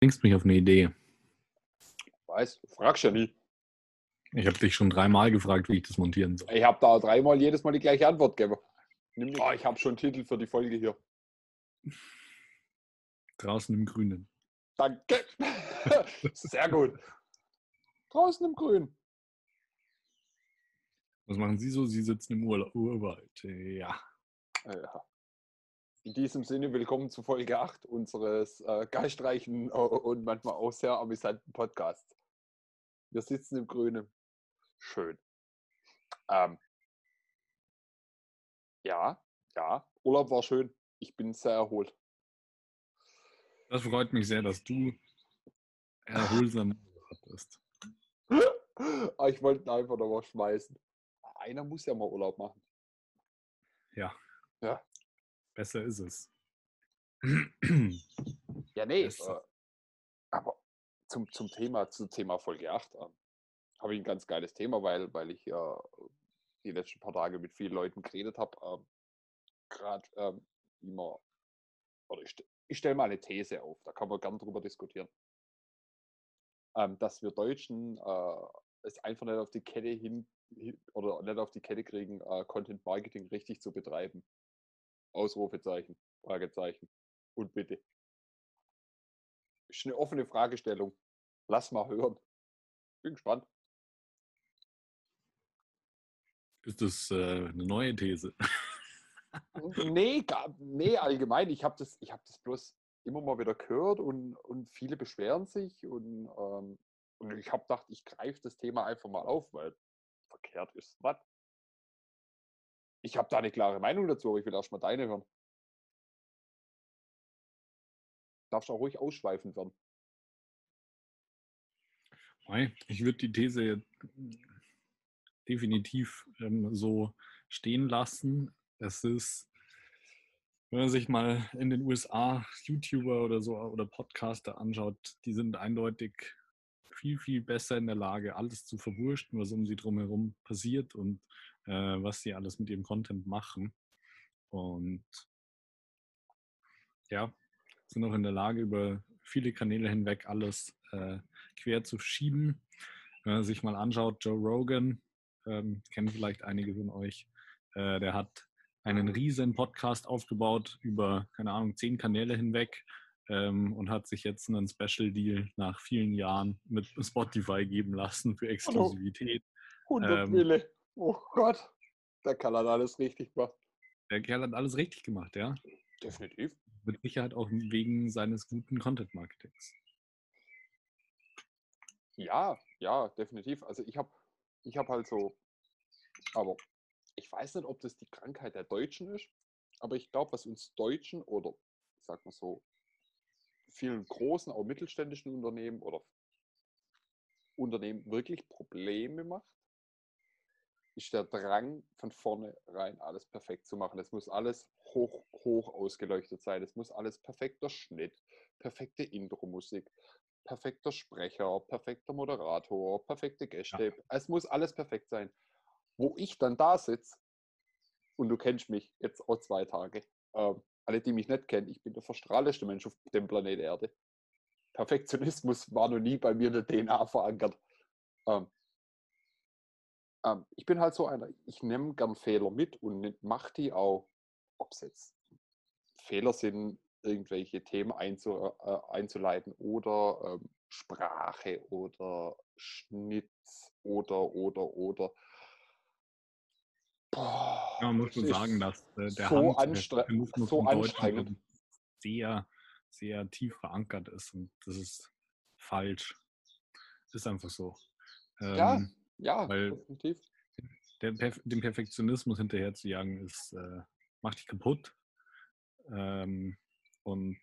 bringst mich auf eine Idee. Weiß, fragst ja nie. Ich habe dich schon dreimal gefragt, wie ich das montieren soll. Ich habe da dreimal jedes Mal die gleiche Antwort gegeben. Oh, ich habe schon Titel für die Folge hier. Draußen im Grünen. Danke. Sehr gut. Draußen im Grün. Was machen Sie so? Sie sitzen im Urla Urwald. Ja. ja. In diesem Sinne, willkommen zu Folge 8 unseres äh, geistreichen und manchmal auch sehr amüsanten Podcasts. Wir sitzen im Grünen. Schön. Ähm, ja, ja, Urlaub war schön. Ich bin sehr erholt. Das freut mich sehr, dass du erholsam bist. Ah, ich wollte einfach noch mal schmeißen. Einer muss ja mal Urlaub machen. Ja. Ja. Besser ist es. Ja, nee. Äh, aber zum, zum Thema, zum Thema Folge 8 äh, habe ich ein ganz geiles Thema, weil, weil ich äh, die letzten paar Tage mit vielen Leuten geredet habe. Ähm, Gerade ähm, immer, oder ich, ich stelle mal eine These auf, da kann man gern drüber diskutieren. Ähm, dass wir Deutschen äh, es einfach nicht auf die Kette hin, oder nicht auf die Kette kriegen, äh, Content Marketing richtig zu betreiben. Ausrufezeichen, Fragezeichen und bitte. Ist eine offene Fragestellung. Lass mal hören. Bin gespannt. Ist das äh, eine neue These? nee, gar, nee, allgemein. Ich habe das, hab das bloß immer mal wieder gehört und, und viele beschweren sich und, ähm, und ich habe gedacht, ich greife das Thema einfach mal auf, weil verkehrt ist was. Ich habe da eine klare Meinung dazu, aber ich will erst mal deine hören. Darfst auch ruhig ausschweifend werden. Ich würde die These definitiv ähm, so stehen lassen. Es ist, wenn man sich mal in den USA YouTuber oder so oder Podcaster anschaut, die sind eindeutig viel, viel besser in der Lage, alles zu verwurschten, was um sie drumherum passiert und äh, was sie alles mit ihrem Content machen. Und ja, sind auch in der Lage, über viele Kanäle hinweg alles äh, quer zu schieben. Wenn man sich mal anschaut, Joe Rogan, ähm, kennen vielleicht einige von euch, äh, der hat einen riesen Podcast aufgebaut über, keine Ahnung, zehn Kanäle hinweg ähm, und hat sich jetzt einen Special Deal nach vielen Jahren mit Spotify geben lassen für Exklusivität. 100 ähm, Mille. Oh Gott, der Kerl hat alles richtig gemacht. Der Kerl hat alles richtig gemacht, ja. Definitiv. Mit Sicherheit auch wegen seines guten Content-Marketings. Ja, ja, definitiv. Also ich habe ich hab halt so, aber ich weiß nicht, ob das die Krankheit der Deutschen ist, aber ich glaube, was uns Deutschen oder ich sag mal so, vielen großen, auch mittelständischen Unternehmen oder Unternehmen wirklich Probleme macht, ist der Drang von vornherein alles perfekt zu machen. Es muss alles hoch, hoch ausgeleuchtet sein. Es muss alles perfekter Schnitt, perfekte Intro-Musik, perfekter Sprecher, perfekter Moderator, perfekte Gäste. Ja. Es muss alles perfekt sein. Wo ich dann da sitze, und du kennst mich jetzt auch zwei Tage, ähm, alle, die mich nicht kennen, ich bin der verstrahlteste Mensch auf dem Planet Erde. Perfektionismus war noch nie bei mir in der DNA verankert. Ähm, ähm, ich bin halt so einer, ich nehme gern Fehler mit und mache die auch, ob es jetzt Fehler sind, irgendwelche Themen einzu, äh, einzuleiten oder ähm, Sprache oder Schnitt oder, oder, oder. Boah, ja, man muss schon sagen, dass äh, der so, anstre so anstrengend sehr, sehr tief verankert ist und das ist falsch. Das ist einfach so. Ähm, ja, ja, weil definitiv. Der, dem Perfektionismus hinterher zu jagen, ist, äh, macht dich kaputt. Ähm, und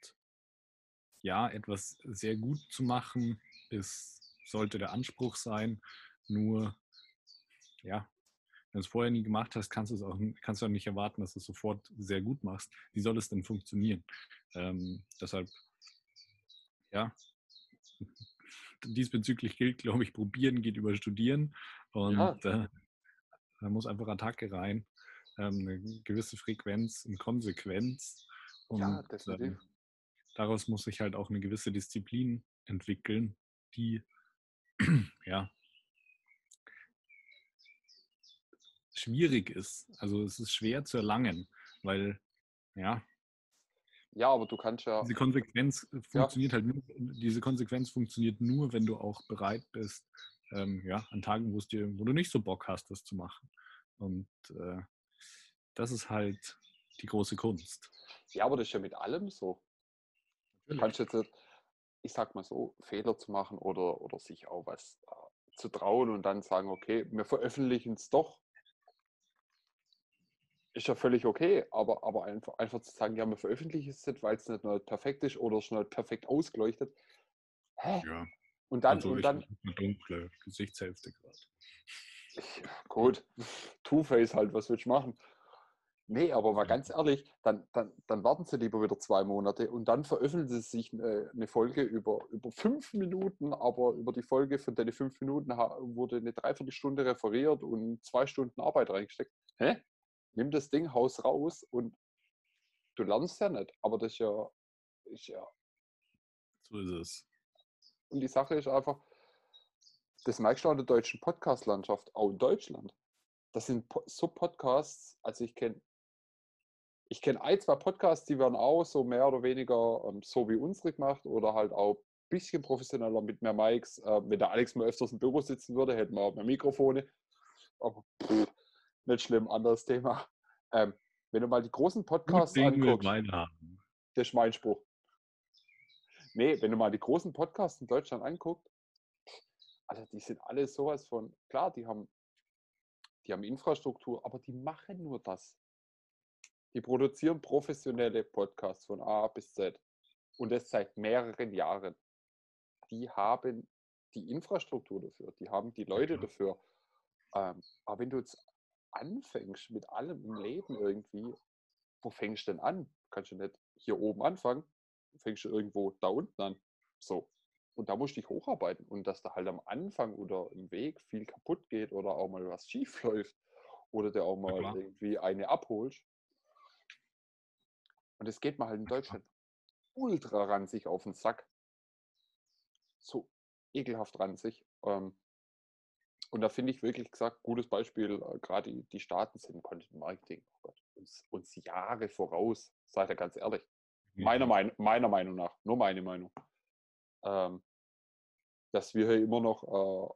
ja, etwas sehr gut zu machen, ist, sollte der Anspruch sein. Nur, ja, wenn du es vorher nie gemacht hast, kannst du es auch, kannst du auch nicht erwarten, dass du es sofort sehr gut machst. Wie soll es denn funktionieren? Ähm, deshalb, ja, diesbezüglich gilt, glaube ich, probieren geht über studieren. Und ja. äh, da muss einfach Attacke rein. Ähm, eine gewisse Frequenz und Konsequenz. Und, ja, definitiv. Ähm, daraus muss sich halt auch eine gewisse Disziplin entwickeln, die ja schwierig ist. Also es ist schwer zu erlangen, weil ja. Ja, aber du kannst ja. Diese Konsequenz funktioniert ja. halt nur, diese Konsequenz funktioniert nur, wenn du auch bereit bist, ähm, ja, an Tagen, wo es dir, wo du nicht so Bock hast, das zu machen. Und äh, das ist halt die große Kunst. Ja, aber das ist ja mit allem so. Du kannst jetzt, ich sag mal so, Fehler zu machen oder, oder sich auch was äh, zu trauen und dann sagen, okay, wir veröffentlichen es doch ist ja völlig okay, aber, aber einfach, einfach zu sagen, ja, wir veröffentlichen es nicht, weil es nicht nur perfekt ist oder schon nicht perfekt ausgeleuchtet. Hä? Ja. Und dann, also und dann. Eine dunkle Gesichtshälfte gerade. Gut, Two-Face halt, was willst du machen? Nee, aber mal ganz ehrlich, dann, dann, dann warten sie lieber wieder zwei Monate und dann veröffentlichen sie sich eine, eine Folge über, über fünf Minuten, aber über die Folge von den fünf Minuten wurde eine Dreiviertelstunde referiert und zwei Stunden Arbeit reingesteckt. Hä? Nimm das Ding, haus raus und du lernst ja nicht, aber das ist ja, ist ja. So ist es. Und die Sache ist einfach, das merkst du an der deutschen Podcast-Landschaft, auch in Deutschland. Das sind so Podcasts, also ich kenne ich kenne ein, zwei Podcasts, die werden auch so mehr oder weniger ähm, so wie unsere gemacht oder halt auch ein bisschen professioneller mit mehr Mics. Äh, wenn der Alex mal öfters im Büro sitzen würde, hätten wir auch mehr Mikrofone. Aber pff, nicht schlimm, anderes Thema. Ähm, wenn du mal die großen Podcasts anguckst, das ist mein Spruch. Nee, wenn du mal die großen Podcasts in Deutschland anguckst, also die sind alle sowas von, klar, die haben, die haben Infrastruktur, aber die machen nur das. Die produzieren professionelle Podcasts von A bis Z. Und das seit mehreren Jahren. Die haben die Infrastruktur dafür, die haben die Leute dafür. Ähm, aber wenn du jetzt anfängst mit allem im Leben irgendwie, wo fängst du denn an? Kannst du nicht hier oben anfangen, fängst du irgendwo da unten an. So. Und da musst du dich hocharbeiten. Und dass da halt am Anfang oder im Weg viel kaputt geht oder auch mal was schief läuft oder der auch mal irgendwie eine abholst. Und es geht mal halt in Deutschland ultra ranzig auf den Sack. So ekelhaft ranzig. Ähm, und da finde ich wirklich gesagt, gutes Beispiel, äh, gerade die, die Staaten sind Content Marketing, oh Gott, uns, uns Jahre voraus, seid ihr ganz ehrlich. Ja. Meiner, mein, meiner Meinung nach, nur meine Meinung. Ähm, dass wir hier immer noch, äh,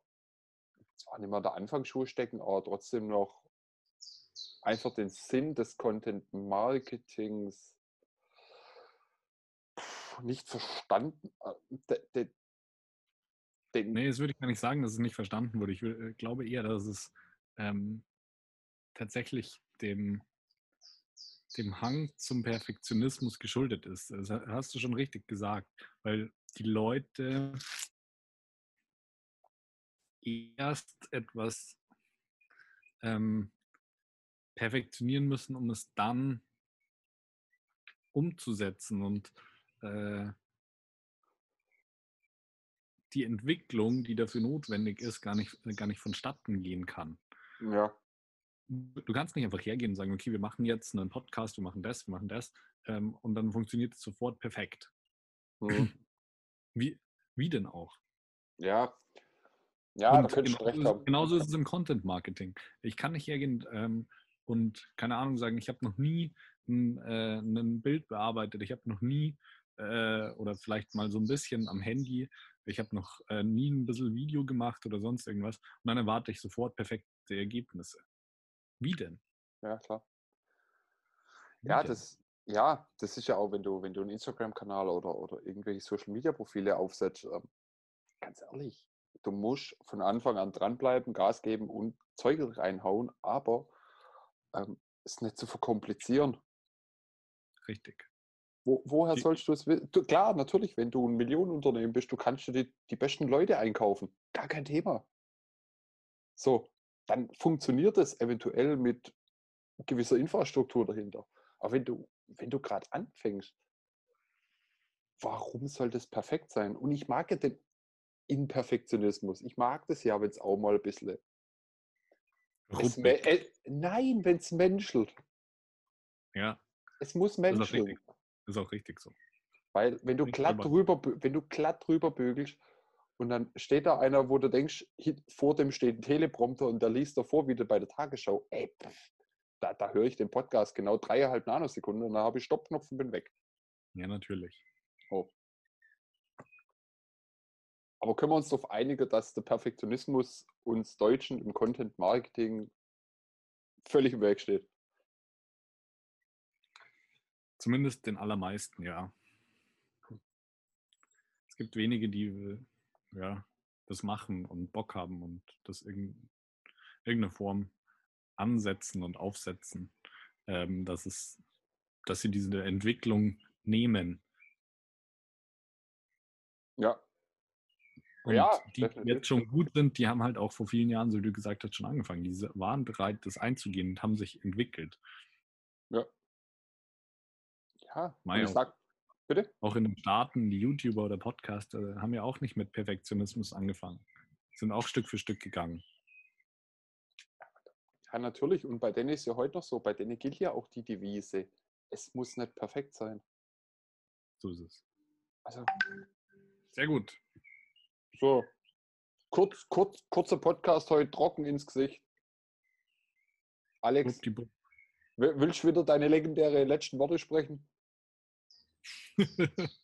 zwar nicht mehr der Anfangsschuh stecken, aber trotzdem noch einfach den Sinn des Content Marketings nicht verstanden. Äh, den. Nee, das würde ich gar nicht sagen, dass es nicht verstanden wurde. Ich äh, glaube eher, dass es ähm, tatsächlich dem, dem Hang zum Perfektionismus geschuldet ist. Das hast du schon richtig gesagt, weil die Leute erst etwas ähm, perfektionieren müssen, um es dann umzusetzen. Und äh, die Entwicklung, die dafür notwendig ist, gar nicht, gar nicht vonstatten gehen kann. Ja. Du kannst nicht einfach hergehen und sagen, okay, wir machen jetzt einen Podcast, wir machen das, wir machen das ähm, und dann funktioniert es sofort perfekt. Mhm. Wie, wie denn auch? Ja, ja, und da könntest du recht haben. Genauso ist es im Content Marketing. Ich kann nicht hergehen ähm, und, keine Ahnung, sagen, ich habe noch nie ein, äh, ein Bild bearbeitet, ich habe noch nie äh, oder vielleicht mal so ein bisschen am Handy ich habe noch äh, nie ein bisschen Video gemacht oder sonst irgendwas und dann erwarte ich sofort perfekte Ergebnisse. Wie denn? Ja, klar. Wie ja, denn? das, ja, das ist ja auch, wenn du, wenn du einen Instagram-Kanal oder, oder irgendwelche Social-Media-Profile aufsetzt, ähm, ganz ehrlich, du musst von Anfang an dranbleiben, Gas geben und Zeug reinhauen, aber ähm, es nicht zu verkomplizieren. Richtig. Wo, woher die, sollst du es wissen? Klar, natürlich, wenn du ein Millionenunternehmen bist, du kannst du die, die besten Leute einkaufen. Gar kein Thema. So, dann funktioniert es eventuell mit gewisser Infrastruktur dahinter. Aber wenn du, wenn du gerade anfängst, warum soll das perfekt sein? Und ich mag ja den Imperfektionismus. Ich mag das ja, wenn es auch mal ein bisschen. Es, äh, nein, wenn es menschelt. Ja. Es muss menscheln. Ist auch richtig so. Weil wenn du glatt drüber. drüber, wenn du glatt drüber bügelst und dann steht da einer, wo du denkst, vor dem steht ein Teleprompter und der liest davor wieder bei der Tagesschau. Ey, pff, da, da höre ich den Podcast genau dreieinhalb Nanosekunden und dann habe ich Stoppknopf und bin weg. Ja, natürlich. Aber können wir uns darauf einigen, dass der Perfektionismus uns Deutschen im Content Marketing völlig im Weg steht? Zumindest den allermeisten, ja. Es gibt wenige, die ja, das machen und Bock haben und das in irgendeiner Form ansetzen und aufsetzen, ähm, dass, es, dass sie diese Entwicklung nehmen. Ja, Und Ja, die, die jetzt schon gut sind, die haben halt auch vor vielen Jahren, so wie du gesagt hast, schon angefangen. Die waren bereit, das einzugehen und haben sich entwickelt. ja. Ja, Mei ich auch. sag, bitte? Auch in den Staaten, die YouTuber oder Podcaster haben ja auch nicht mit Perfektionismus angefangen. Sind auch Stück für Stück gegangen. Ja, natürlich. Und bei denen ist ja heute noch so, bei denen gilt ja auch die Devise, es muss nicht perfekt sein. So ist es. Also, Sehr gut. so, kurz, kurz, kurzer Podcast heute trocken ins Gesicht. Alex, willst du wieder deine legendäre letzten Worte sprechen?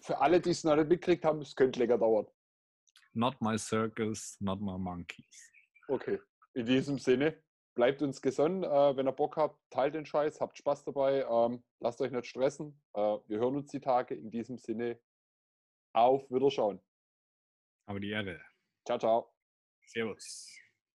Für alle, die es noch nicht mitgekriegt haben, es könnte länger dauern. not my circus, not my monkeys. Okay. In diesem Sinne, bleibt uns gesonnen. Äh, wenn ihr Bock habt, teilt den Scheiß, habt Spaß dabei, ähm, lasst euch nicht stressen. Äh, wir hören uns die Tage. In diesem Sinne, auf Wiederschauen. Aber die Ehre. Ciao, ciao. Servus.